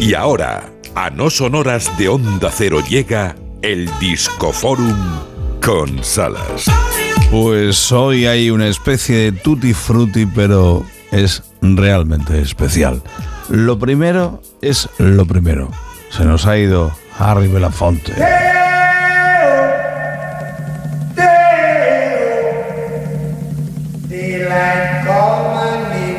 Y ahora, a no sonoras de Onda Cero llega el Discoforum con Salas. Pues hoy hay una especie de tutti frutti, pero es realmente especial. Lo primero es lo primero. Se nos ha ido Harry Belafonte. Daylight come and me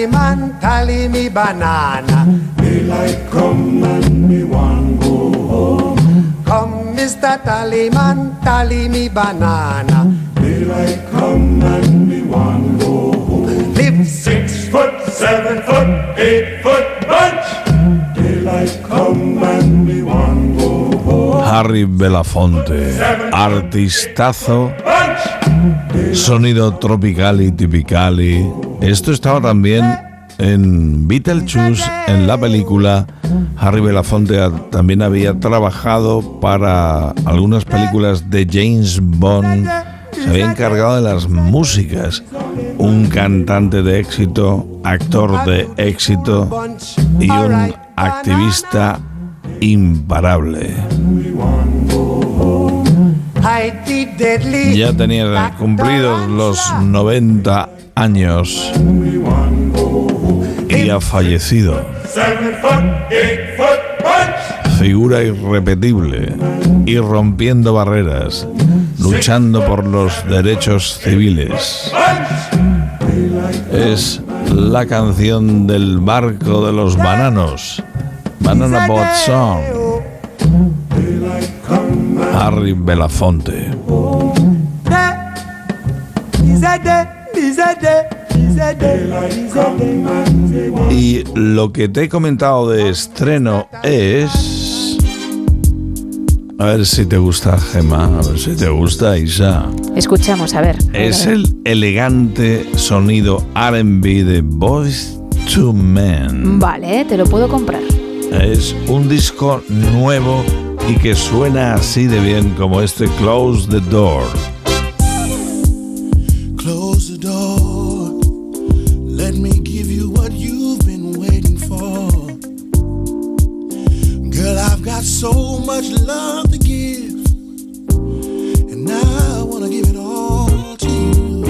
Mr. Tallyman, tally me banana. Daylight come and me want go home. Come, Mr. Tallyman, tally me banana. Daylight come and me want go home. Live Six foot, seven foot, eight foot bunch. Daylight come and me want go home. Harry Belafonte, artistazo, sonido tropical y tipicali. Esto estaba también en Beetlejuice, en la película. Harry Belafonte también había trabajado para algunas películas de James Bond. Se había encargado de las músicas. Un cantante de éxito, actor de éxito y un activista imparable. Ya tenía cumplidos los 90 años y ha fallecido. Figura irrepetible y rompiendo barreras, luchando por los derechos civiles. Es la canción del barco de los bananos. Banana Boat Song. Harry Belafonte. Y lo que te he comentado de estreno es. A ver si te gusta, Gemma. A ver si te gusta, Isa. Escuchamos, a ver. Es a ver. el elegante sonido RB de Boys to Men. Vale, te lo puedo comprar. Es un disco nuevo y que suena así de bien como este Close the Door. Got so much love to give. And I want to give it all to you.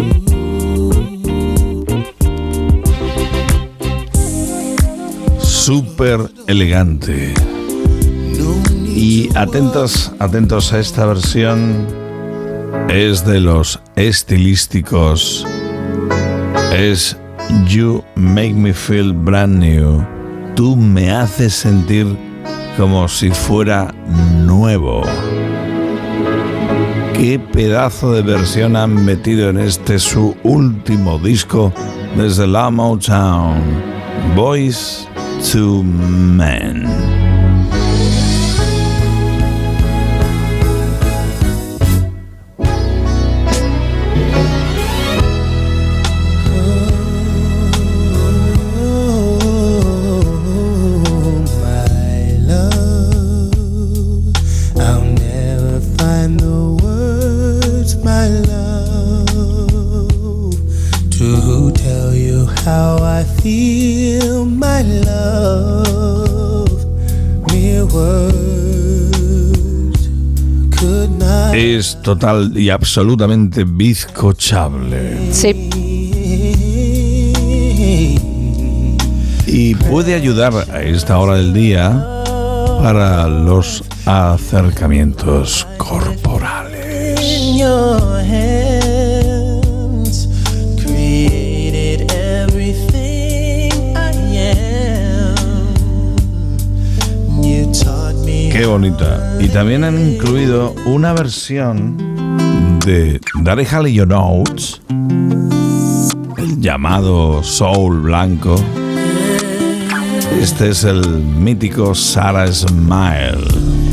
Súper elegante. Y atentos, atentos a esta versión. Es de los estilísticos. Es You Make Me Feel Brand New. Tú me haces sentir como si fuera nuevo. Qué pedazo de versión han metido en este su último disco desde la Motown. Boys to Men. Feel, my love. Mere words could not. Es total y absolutamente bizcochable. Sí, y puede ayudar a esta hora del día para los acercamientos corporales. Bonita. Y también han incluido una versión de Daddy Halley Your Notes llamado soul blanco. Este es el mítico Sarah Smile.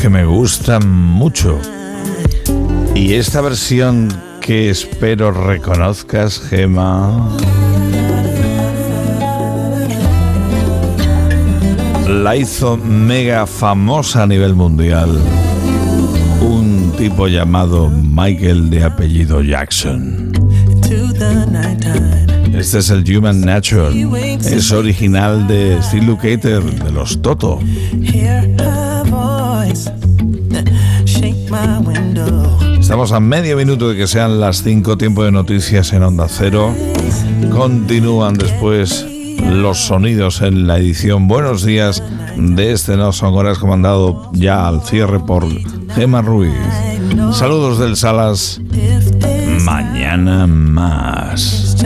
Que me gustan mucho. Y esta versión que espero reconozcas, Gema. La hizo mega famosa a nivel mundial. Un tipo llamado Michael de apellido Jackson. Este es el Human Nature. Es original de Steve Lukather, de los Toto. Estamos a medio minuto de que sean las 5 tiempo de noticias en Onda Cero. Continúan después los sonidos en la edición Buenos días de este No Son Horas comandado ya al cierre por Gema Ruiz. Saludos del Salas. Mañana más.